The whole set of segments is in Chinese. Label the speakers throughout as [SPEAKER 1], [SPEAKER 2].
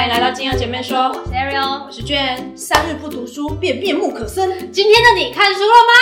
[SPEAKER 1] 欢迎来到金友姐妹说，
[SPEAKER 2] 我是 Ariel，
[SPEAKER 1] 我是娟。三日不读书便面目可憎。
[SPEAKER 2] 今天的你看书了吗？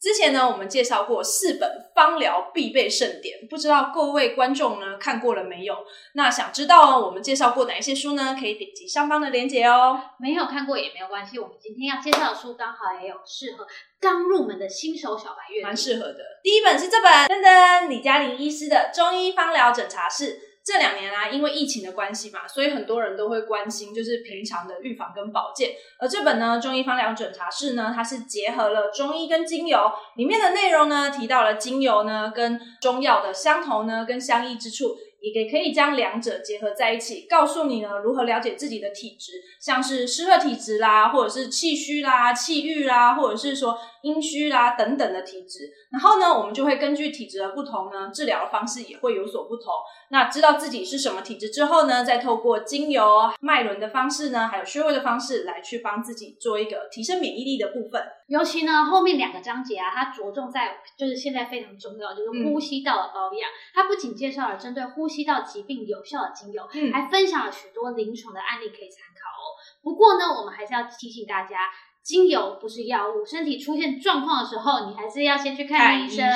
[SPEAKER 1] 之前呢，我们介绍过四本芳疗必备圣典，不知道各位观众呢看过了没有？那想知道我们介绍过哪一些书呢？可以点击上方的链接哦。
[SPEAKER 2] 没有看过也没有关系，我们今天要介绍的书刚好也有适合刚入门的新手小白阅读，
[SPEAKER 1] 蛮适合的。第一本是这本，噔噔，李嘉玲医师的《中医芳疗诊查室》。这两年啊，因为疫情的关系嘛，所以很多人都会关心，就是平常的预防跟保健。而这本呢，《中医方疗诊查室》呢，它是结合了中医跟精油，里面的内容呢，提到了精油呢跟中药的相同呢跟相异之处。也可以将两者结合在一起，告诉你呢如何了解自己的体质，像是湿热体质啦，或者是气虚啦、气郁啦，或者是说阴虚啦等等的体质。然后呢，我们就会根据体质的不同呢，治疗的方式也会有所不同。那知道自己是什么体质之后呢，再透过精油、脉轮的方式呢，还有穴位的方式来去帮自己做一个提升免疫力的部分。
[SPEAKER 2] 尤其呢，后面两个章节啊，它着重在就是现在非常重要，就是呼吸道的保养。它不仅介绍了针对呼吸道疾病有效的精油，还分享了许多临床的案例可以参考哦。不过呢，我们还是要提醒大家，精油不是药物，身体出现状况的时候，你还是要先去看医生。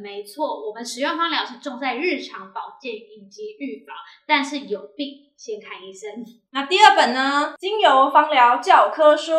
[SPEAKER 2] 没错，我们使用芳疗是重在日常保健以及预防，但是有病先看医生。
[SPEAKER 1] 那第二本呢，《精油芳疗教科书》。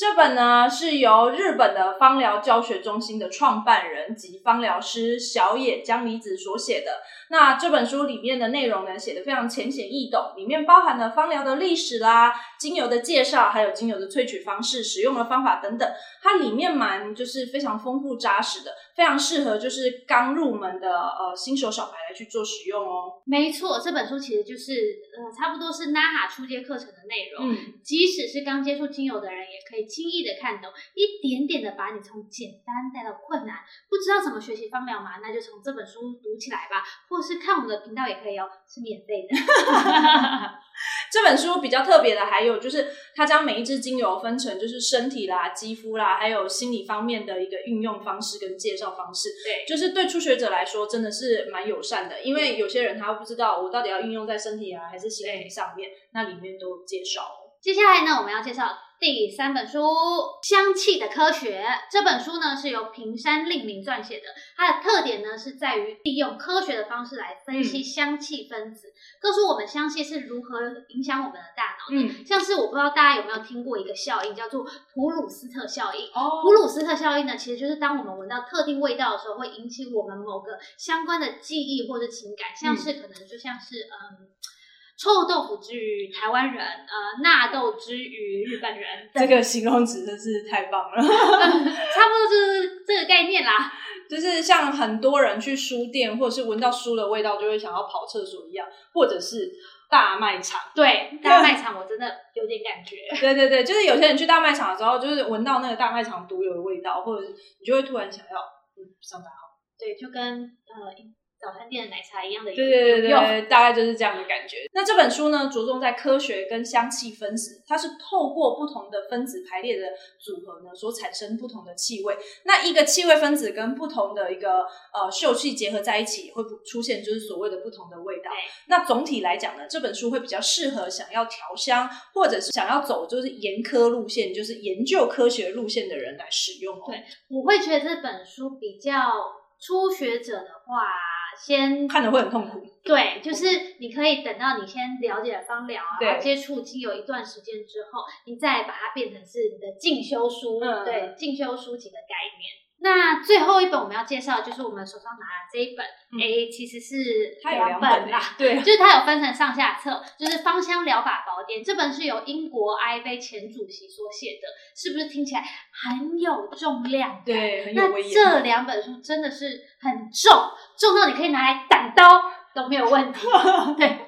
[SPEAKER 1] 这本呢是由日本的芳疗教学中心的创办人及芳疗师小野江离子所写的。那这本书里面的内容呢，写的非常浅显易懂，里面包含了芳疗的历史啦、精油的介绍，还有精油的萃取方式、使用的方法等等。它里面蛮就是非常丰富扎实的，非常适合就是刚入门的呃新手小白来去做使用哦。
[SPEAKER 2] 没错，这本书其实就是呃差不多是 NAHA 初阶课程的内容，即使是刚接触精油的人也可以。轻易的看懂，一点点的把你从简单带到困难。不知道怎么学习芳疗吗？那就从这本书读起来吧，或是看我们的频道也可以哦，是免费的。
[SPEAKER 1] 这本书比较特别的还有就是，它将每一支精油分成就是身体啦、肌肤啦，还有心理方面的一个运用方式跟介绍方式。
[SPEAKER 2] 对，
[SPEAKER 1] 就是对初学者来说真的是蛮友善的，因为有些人他不知道我到底要运用在身体啊还是心理上面，那里面都有介绍。
[SPEAKER 2] 接下来呢，我们要介绍。第三本书《香气的科学》这本书呢是由平山令明撰写的，它的特点呢是在于利用科学的方式来分析香气分子，告诉我们香气是如何影响我们的大脑的。嗯，像是我不知道大家有没有听过一个效应，叫做普鲁斯特效应。哦，普鲁斯特效应呢，其实就是当我们闻到特定味道的时候，会引起我们某个相关的记忆或者情感，像是可能就像是嗯。臭豆腐之于台湾人，呃，纳豆之于日本人，
[SPEAKER 1] 这个形容词真是太棒了，
[SPEAKER 2] 差不多就是这个概念啦。
[SPEAKER 1] 就是像很多人去书店，或者是闻到书的味道就会想要跑厕所一样，或者是大卖场。
[SPEAKER 2] 对，大卖场我真的有点感觉。
[SPEAKER 1] 对对对，就是有些人去大卖场的时候，就是闻到那个大卖场独有的味道，或者是你就会突然想要嗯上大号。
[SPEAKER 2] 对，就跟呃。早餐店的奶茶一样的，
[SPEAKER 1] 对对对对，大概就是这样的感觉。那这本书呢，着重在科学跟香气分子，它是透过不同的分子排列的组合呢，所产生不同的气味。那一个气味分子跟不同的一个呃嗅气结合在一起，会出现就是所谓的不同的味道。那总体来讲呢，这本书会比较适合想要调香，或者是想要走就是研科路线，就是研究科学路线的人来使用哦。
[SPEAKER 2] 对，我会觉得这本书比较初学者的话。先
[SPEAKER 1] 看着会很痛苦，
[SPEAKER 2] 对，就是你可以等到你先了解了芳疗啊，接触精油一段时间之后，你再把它变成是你的进修书，对，进修书籍的概念。那最后一本我们要介绍，就是我们手上拿的这一本，哎，其实是两本啦，
[SPEAKER 1] 对，
[SPEAKER 2] 就是它有分成上下册，就是《芳香疗法宝典》这本是由英国 I V 前主席所写的，是不是听起来很有重量？
[SPEAKER 1] 对，
[SPEAKER 2] 那这两本书真的是很重，重到你可以拿来挡刀都没有问题。对，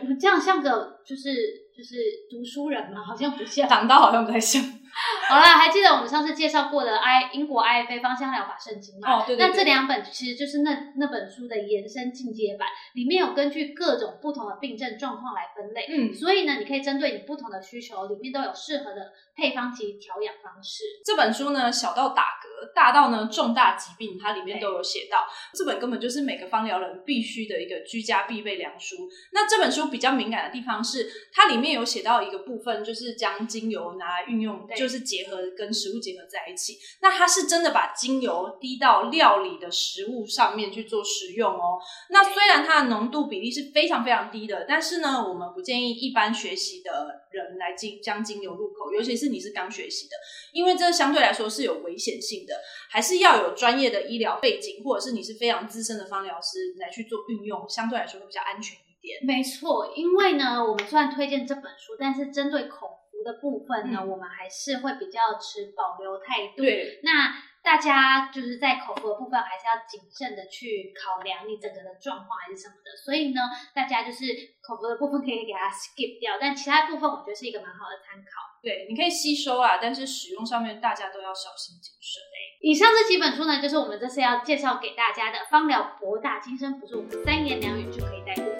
[SPEAKER 2] 我们这样像个就是。就是读书人嘛，好像不像。
[SPEAKER 1] 长到好像不太像。
[SPEAKER 2] 好啦，还记得我们上次介绍过的 I 英国 IFA 芳香疗法圣经吗？
[SPEAKER 1] 哦，对对对。
[SPEAKER 2] 那这两本其实就是那那本书的延伸进阶版，里面有根据各种不同的病症状况来分类。
[SPEAKER 1] 嗯，
[SPEAKER 2] 所以呢，你可以针对你不同的需求，里面都有适合的配方及调养方式。
[SPEAKER 1] 这本书呢，小到打嗝，大到呢重大疾病，它里面都有写到。这本根本就是每个芳疗人必须的一个居家必备良书。那这本书比较敏感的地方是，它里面有写到一个部分，就是将精油拿来运用，就是结合跟食物结合在一起。那它是真的把精油滴到料理的食物上面去做食用哦。那虽然它的浓度比例是非常非常低的，但是呢，我们不建议一般学习的人来精将精油入口，尤其是你是刚学习的，因为这相对来说是有危险性的，还是要有专业的医疗背景，或者是你是非常资深的芳疗师来去做运用，相对来说会比较安全一点。
[SPEAKER 2] 没错，因为呢，我们虽然推荐这本书，但是针对口服的部分呢，我们还是会比较持保留态度。
[SPEAKER 1] 对，
[SPEAKER 2] 那大家就是在口服的部分，还是要谨慎的去考量你整个的状况还是什么的。所以呢，大家就是口服的部分可以给它 skip 掉，但其他部分我觉得是一个蛮好的参考。
[SPEAKER 1] 对，你可以吸收啊，但是使用上面大家都要小心谨慎。
[SPEAKER 2] 以上这几本书呢，就是我们这次要介绍给大家的芳疗博大精深，不是我们三言两语就可以带过的。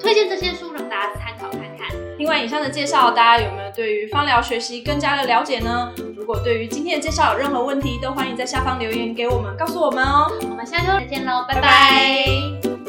[SPEAKER 2] 推荐这些书让大家参考看看。
[SPEAKER 1] 另外以上的介绍，大家有没有对于芳疗学习更加的了解呢？如果对于今天的介绍有任何问题，都欢迎在下方留言给我们，告诉我们哦。
[SPEAKER 2] 我们下周再见喽，拜拜。